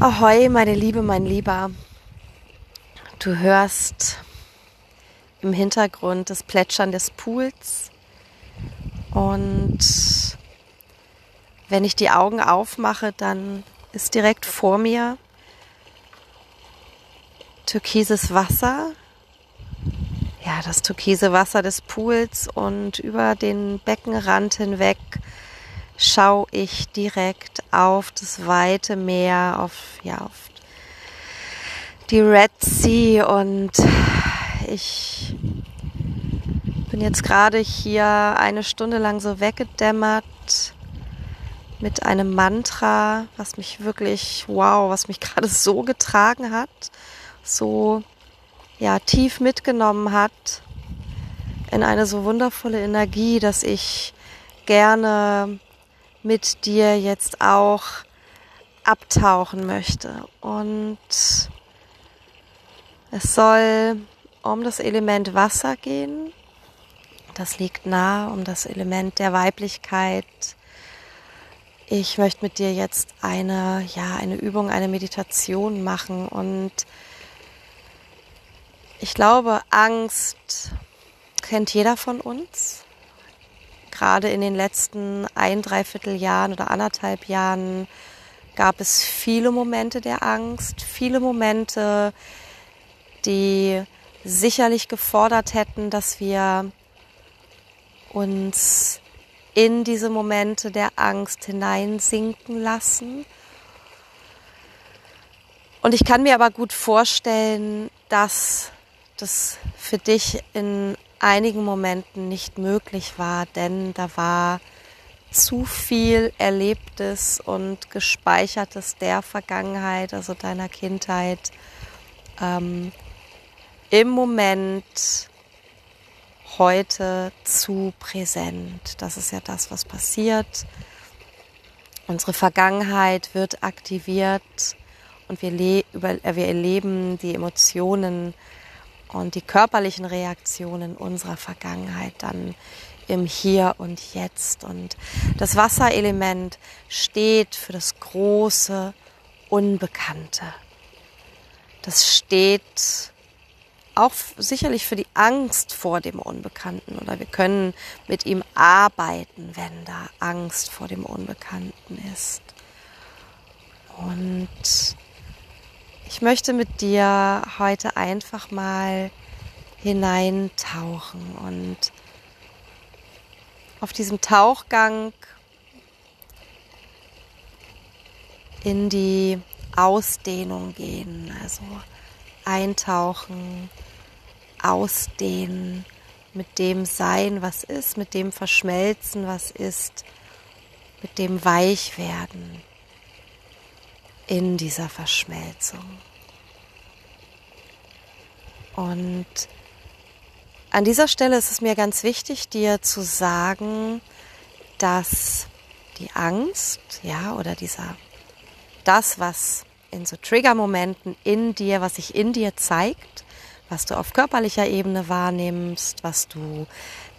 Ahoi, meine Liebe, mein Lieber. Du hörst im Hintergrund das Plätschern des Pools. Und wenn ich die Augen aufmache, dann ist direkt vor mir türkises Wasser. Ja, das türkise Wasser des Pools und über den Beckenrand hinweg schaue ich direkt auf das weite Meer, auf, ja, auf die Red Sea und ich bin jetzt gerade hier eine Stunde lang so weggedämmert mit einem Mantra, was mich wirklich, wow, was mich gerade so getragen hat, so ja, tief mitgenommen hat in eine so wundervolle Energie, dass ich gerne mit dir jetzt auch abtauchen möchte. Und es soll um das Element Wasser gehen. Das liegt nah um das Element der Weiblichkeit. Ich möchte mit dir jetzt eine, ja, eine Übung, eine Meditation machen und ich glaube, Angst kennt jeder von uns gerade in den letzten ein, dreiviertel Jahren oder anderthalb Jahren gab es viele Momente der Angst, viele Momente, die sicherlich gefordert hätten, dass wir uns in diese Momente der Angst hineinsinken lassen. Und ich kann mir aber gut vorstellen, dass das für dich in einigen Momenten nicht möglich war, denn da war zu viel Erlebtes und Gespeichertes der Vergangenheit, also deiner Kindheit, ähm, im Moment heute zu präsent. Das ist ja das, was passiert. Unsere Vergangenheit wird aktiviert und wir, über, wir erleben die Emotionen und die körperlichen Reaktionen unserer Vergangenheit dann im Hier und Jetzt. Und das Wasserelement steht für das große Unbekannte. Das steht auch sicherlich für die Angst vor dem Unbekannten oder wir können mit ihm arbeiten, wenn da Angst vor dem Unbekannten ist. Und ich möchte mit dir heute einfach mal hineintauchen und auf diesem Tauchgang in die Ausdehnung gehen, also eintauchen, ausdehnen, mit dem sein, was ist, mit dem verschmelzen, was ist, mit dem weich werden in dieser Verschmelzung. Und an dieser Stelle ist es mir ganz wichtig, dir zu sagen, dass die Angst, ja, oder dieser, das, was in so Trigger-Momenten in dir, was sich in dir zeigt, was du auf körperlicher Ebene wahrnimmst, was du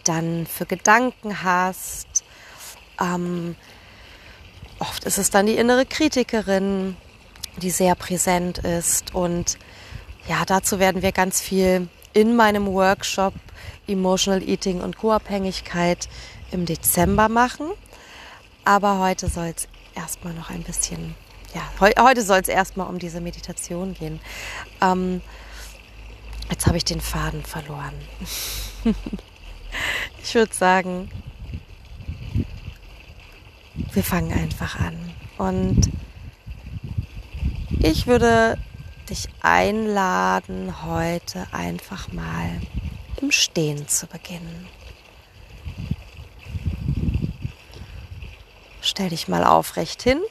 dann für Gedanken hast, ähm, Oft ist es dann die innere Kritikerin, die sehr präsent ist. Und ja, dazu werden wir ganz viel in meinem Workshop Emotional Eating und Co-Abhängigkeit im Dezember machen. Aber heute soll es erstmal noch ein bisschen, ja, heu, heute soll es erstmal um diese Meditation gehen. Ähm, jetzt habe ich den Faden verloren. ich würde sagen, wir fangen einfach an. Und ich würde dich einladen, heute einfach mal im Stehen zu beginnen. Stell dich mal aufrecht hin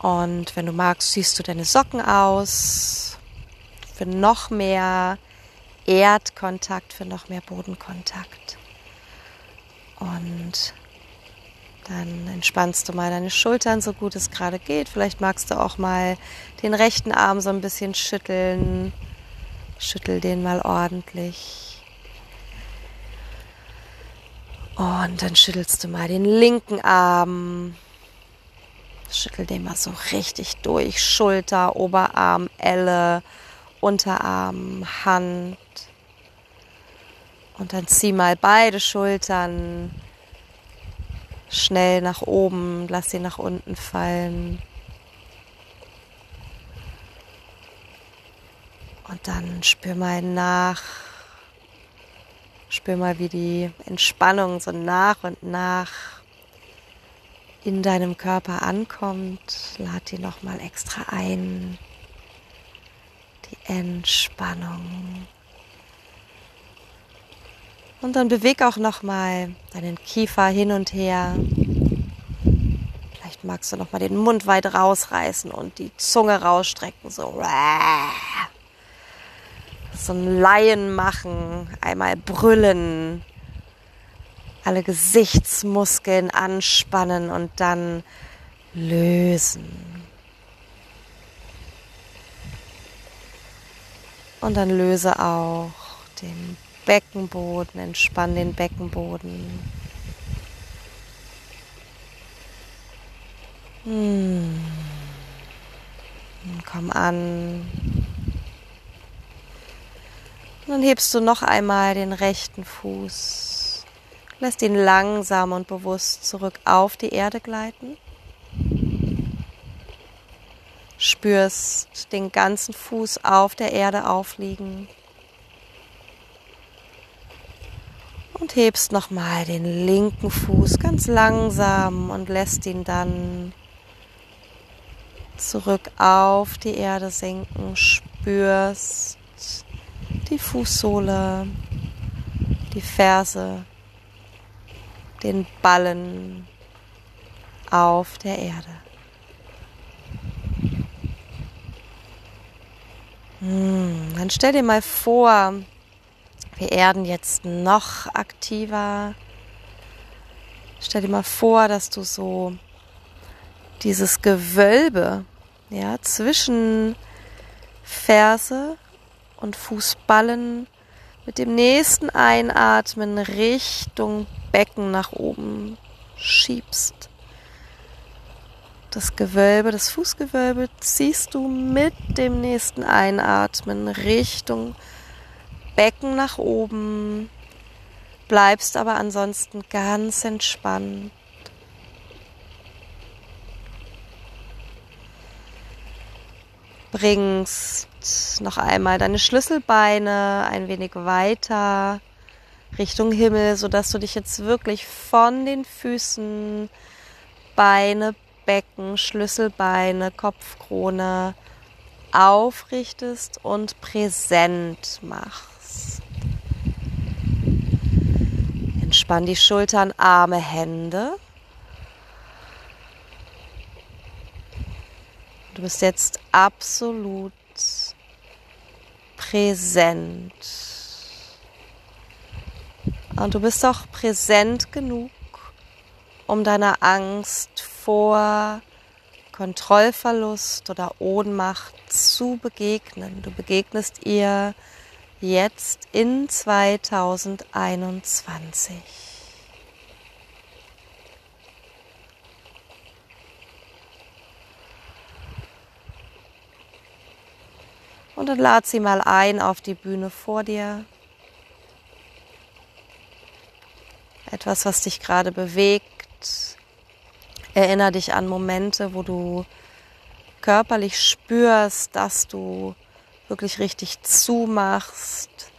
und wenn du magst, ziehst du deine Socken aus für noch mehr Erdkontakt, für noch mehr Bodenkontakt. Und dann entspannst du mal deine Schultern so gut es gerade geht. Vielleicht magst du auch mal den rechten Arm so ein bisschen schütteln. Schüttel den mal ordentlich. Und dann schüttelst du mal den linken Arm. Schüttel den mal so richtig durch. Schulter, Oberarm, Elle, Unterarm, Hand. Und dann zieh mal beide Schultern schnell nach oben, lass sie nach unten fallen. Und dann spür mal nach. Spür mal, wie die Entspannung so nach und nach in deinem Körper ankommt. Lad die nochmal extra ein. Die Entspannung. Und dann beweg auch nochmal deinen Kiefer hin und her. Vielleicht magst du nochmal den Mund weit rausreißen und die Zunge rausstrecken, so so ein Laien machen, einmal brüllen, alle Gesichtsmuskeln anspannen und dann lösen. Und dann löse auch den Beckenboden, entspann den Beckenboden. Hm. Komm an. Und dann hebst du noch einmal den rechten Fuß. Lässt ihn langsam und bewusst zurück auf die Erde gleiten. Spürst den ganzen Fuß auf der Erde aufliegen. Und hebst nochmal den linken Fuß ganz langsam und lässt ihn dann zurück auf die Erde sinken. Spürst die Fußsohle, die Ferse, den Ballen auf der Erde. Hm, dann stell dir mal vor, wir erden jetzt noch aktiver. Stell dir mal vor, dass du so dieses Gewölbe ja, zwischen Ferse und Fußballen mit dem nächsten Einatmen Richtung Becken nach oben schiebst. Das Gewölbe, das Fußgewölbe ziehst du mit dem nächsten Einatmen Richtung Becken nach oben, bleibst aber ansonsten ganz entspannt. Bringst noch einmal deine Schlüsselbeine ein wenig weiter Richtung Himmel, sodass du dich jetzt wirklich von den Füßen, Beine, Becken, Schlüsselbeine, Kopfkrone aufrichtest und präsent machst. Entspann die Schultern, Arme, Hände. Du bist jetzt absolut präsent. Und du bist auch präsent genug, um deiner Angst vor Kontrollverlust oder Ohnmacht zu begegnen. Du begegnest ihr jetzt in 2021. Und dann lad sie mal ein auf die Bühne vor dir. Etwas, was dich gerade bewegt. Erinner dich an Momente, wo du körperlich spürst, dass du wirklich richtig zumachst,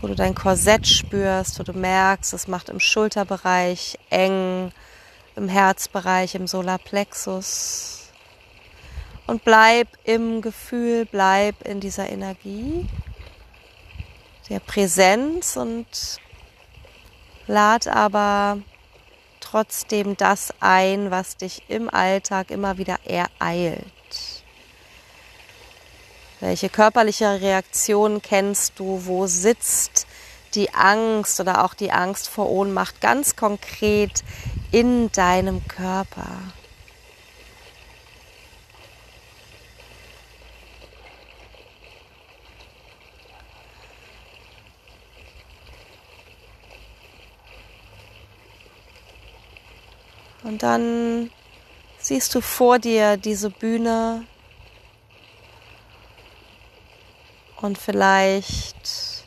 wo du dein Korsett spürst, wo du merkst, es macht im Schulterbereich eng, im Herzbereich, im Solarplexus. Und bleib im Gefühl, bleib in dieser Energie der Präsenz und lad aber trotzdem das ein, was dich im Alltag immer wieder ereilt. Welche körperliche Reaktion kennst du? Wo sitzt die Angst oder auch die Angst vor Ohnmacht ganz konkret in deinem Körper? Und dann siehst du vor dir diese Bühne und vielleicht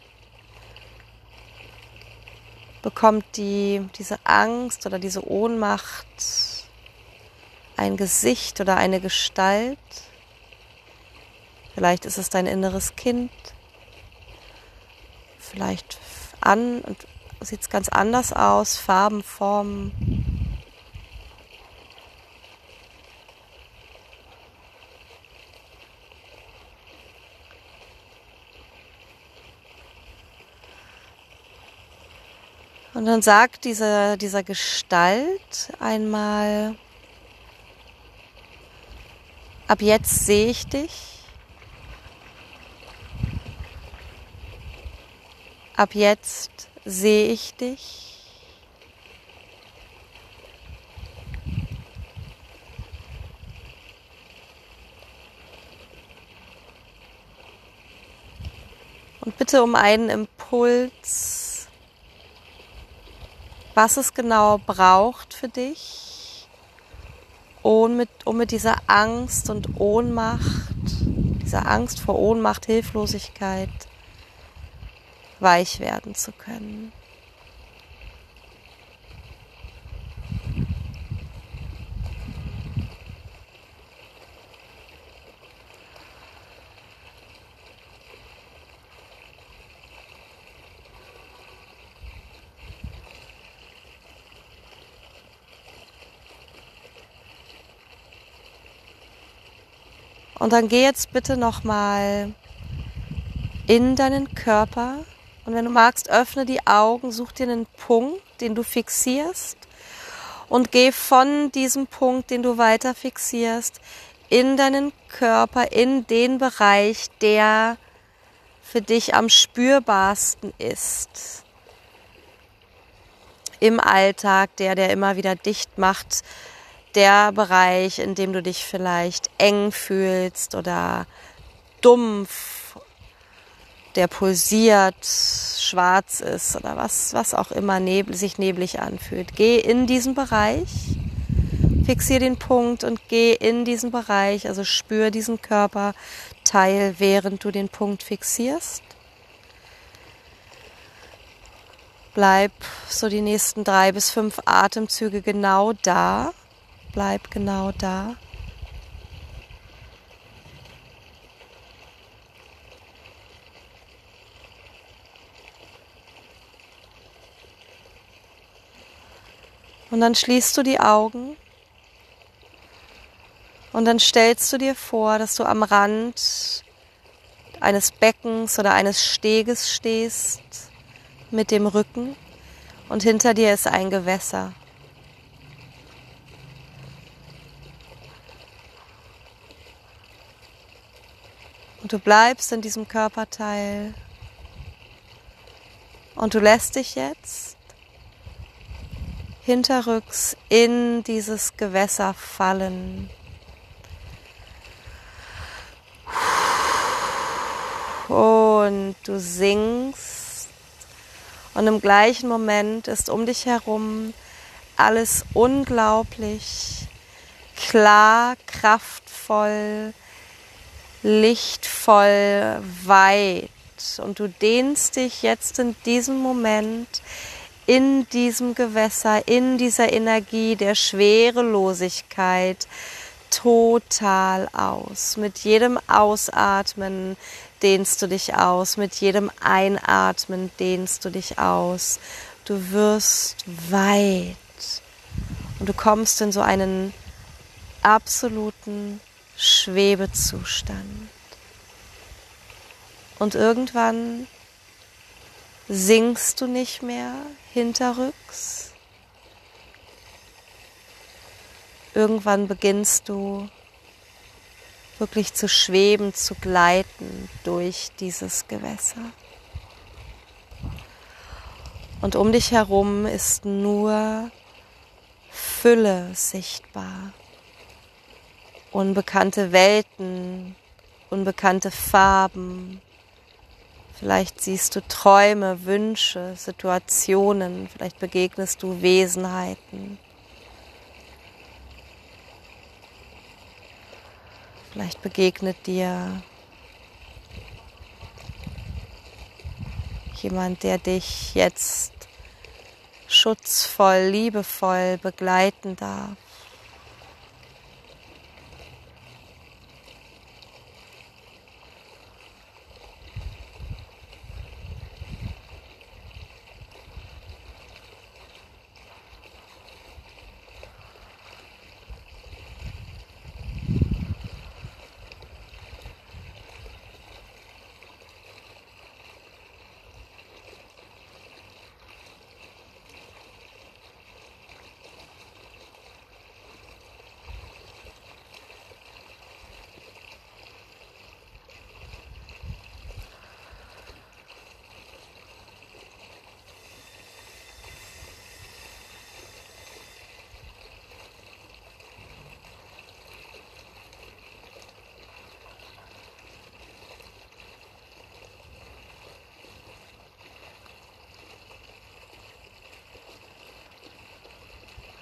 bekommt die, diese Angst oder diese Ohnmacht ein Gesicht oder eine Gestalt. Vielleicht ist es dein inneres Kind. Vielleicht an und sieht es ganz anders aus, Farben, Formen. Und dann sagt dieser, dieser Gestalt einmal, ab jetzt sehe ich dich. Ab jetzt sehe ich dich. Und bitte um einen Impuls, was es genau braucht für dich, um mit, um mit dieser Angst und Ohnmacht, dieser Angst vor Ohnmacht, Hilflosigkeit weich werden zu können. Und dann geh jetzt bitte nochmal in deinen Körper. Und wenn du magst, öffne die Augen, such dir einen Punkt, den du fixierst. Und geh von diesem Punkt, den du weiter fixierst, in deinen Körper, in den Bereich, der für dich am spürbarsten ist. Im Alltag, der, der immer wieder dicht macht, der Bereich, in dem du dich vielleicht eng fühlst oder dumpf, der pulsiert, schwarz ist oder was, was auch immer nebel, sich neblig anfühlt. Geh in diesen Bereich, fixier den Punkt und geh in diesen Bereich, also spür diesen Körperteil, während du den Punkt fixierst. Bleib so die nächsten drei bis fünf Atemzüge genau da bleib genau da. Und dann schließt du die Augen und dann stellst du dir vor, dass du am Rand eines Beckens oder eines Steges stehst mit dem Rücken und hinter dir ist ein Gewässer. Und du bleibst in diesem Körperteil. Und du lässt dich jetzt hinterrücks in dieses Gewässer fallen. Und du singst. Und im gleichen Moment ist um dich herum alles unglaublich klar, kraftvoll, lichtvoll, weit. Und du dehnst dich jetzt in diesem Moment in diesem Gewässer, in dieser Energie der Schwerelosigkeit total aus. Mit jedem Ausatmen dehnst du dich aus, mit jedem Einatmen dehnst du dich aus. Du wirst weit und du kommst in so einen absoluten Schwebezustand. Und irgendwann sinkst du nicht mehr hinterrücks. Irgendwann beginnst du wirklich zu schweben, zu gleiten durch dieses Gewässer. Und um dich herum ist nur Fülle sichtbar unbekannte Welten, unbekannte Farben. Vielleicht siehst du Träume, Wünsche, Situationen, vielleicht begegnest du Wesenheiten. Vielleicht begegnet dir jemand, der dich jetzt schutzvoll, liebevoll begleiten darf.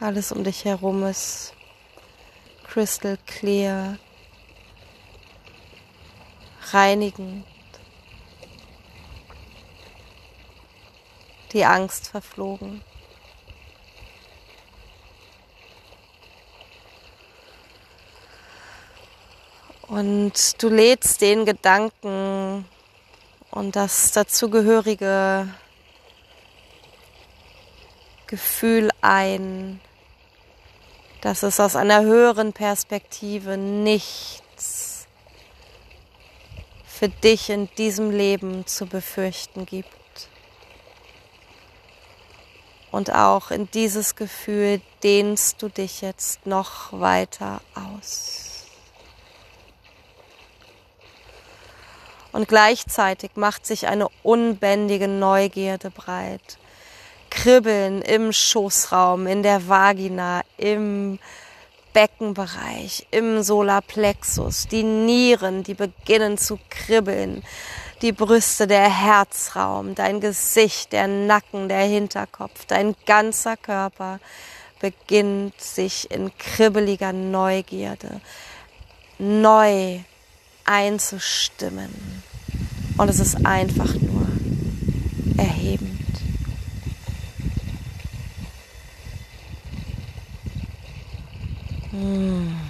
Alles um dich herum ist crystal clear, reinigend. Die Angst verflogen. Und du lädst den Gedanken und das dazugehörige Gefühl ein, dass es aus einer höheren Perspektive nichts für dich in diesem Leben zu befürchten gibt. Und auch in dieses Gefühl dehnst du dich jetzt noch weiter aus. Und gleichzeitig macht sich eine unbändige Neugierde breit Kribbeln im Schoßraum, in der Vagina, im Beckenbereich, im Solarplexus, die Nieren, die beginnen zu kribbeln, die Brüste, der Herzraum, dein Gesicht, der Nacken, der Hinterkopf, dein ganzer Körper beginnt sich in kribbeliger Neugierde neu einzustimmen. Und es ist einfach nur erheben. Mm.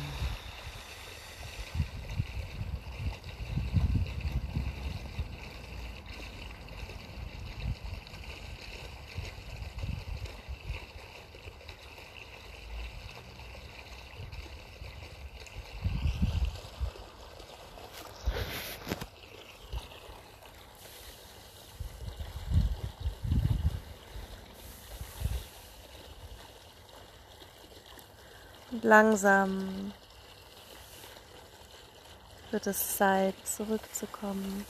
Langsam wird es Zeit, zurückzukommen.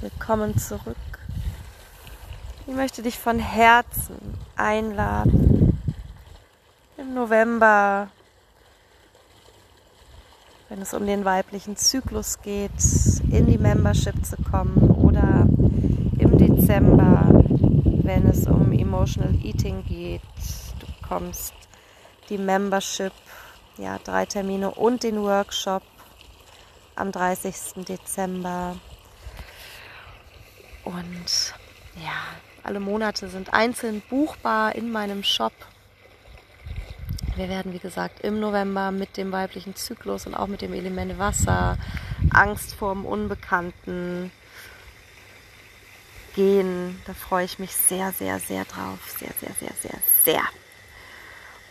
Willkommen zurück. Ich möchte dich von Herzen einladen, im November wenn es um den weiblichen Zyklus geht, in die Membership zu kommen oder im Dezember, wenn es um Emotional Eating geht. Du bekommst die Membership, ja, drei Termine und den Workshop am 30. Dezember. Und ja, alle Monate sind einzeln buchbar in meinem Shop. Wir werden, wie gesagt, im November mit dem weiblichen Zyklus und auch mit dem Element Wasser, Angst vor dem Unbekannten gehen. Da freue ich mich sehr, sehr, sehr drauf. Sehr, sehr, sehr, sehr, sehr.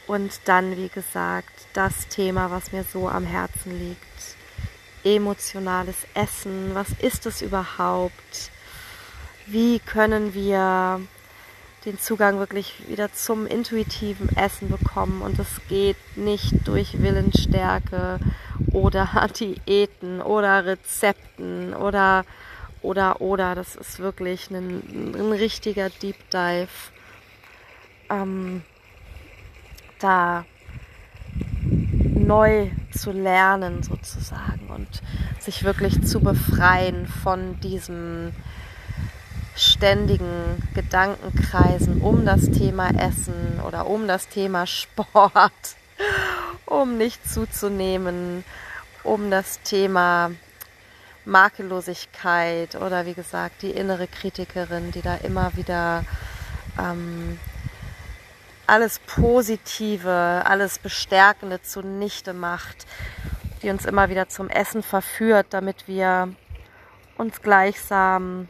Und dann, wie gesagt, das Thema, was mir so am Herzen liegt. Emotionales Essen. Was ist es überhaupt? Wie können wir den Zugang wirklich wieder zum intuitiven Essen bekommen. Und das geht nicht durch Willensstärke oder Diäten oder Rezepten oder oder oder. Das ist wirklich ein, ein richtiger Deep Dive. Ähm, da neu zu lernen sozusagen und sich wirklich zu befreien von diesem ständigen Gedankenkreisen um das Thema Essen oder um das Thema Sport, um nicht zuzunehmen, um das Thema Makellosigkeit oder wie gesagt die innere Kritikerin, die da immer wieder ähm, alles Positive, alles Bestärkende zunichte macht, die uns immer wieder zum Essen verführt, damit wir uns gleichsam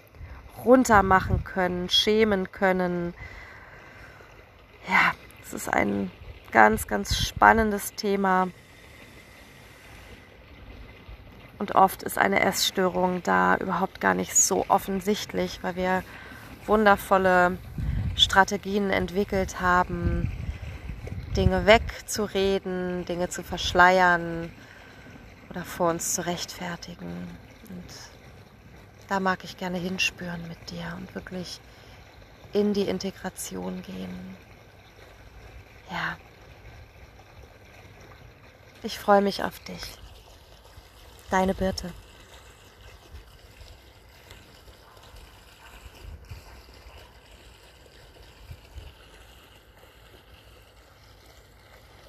runter machen können, schämen können. Ja, es ist ein ganz, ganz spannendes Thema. Und oft ist eine Essstörung da überhaupt gar nicht so offensichtlich, weil wir wundervolle Strategien entwickelt haben, Dinge wegzureden, Dinge zu verschleiern oder vor uns zu rechtfertigen. Und da mag ich gerne hinspüren mit dir und wirklich in die Integration gehen. Ja. Ich freue mich auf dich. Deine Birte.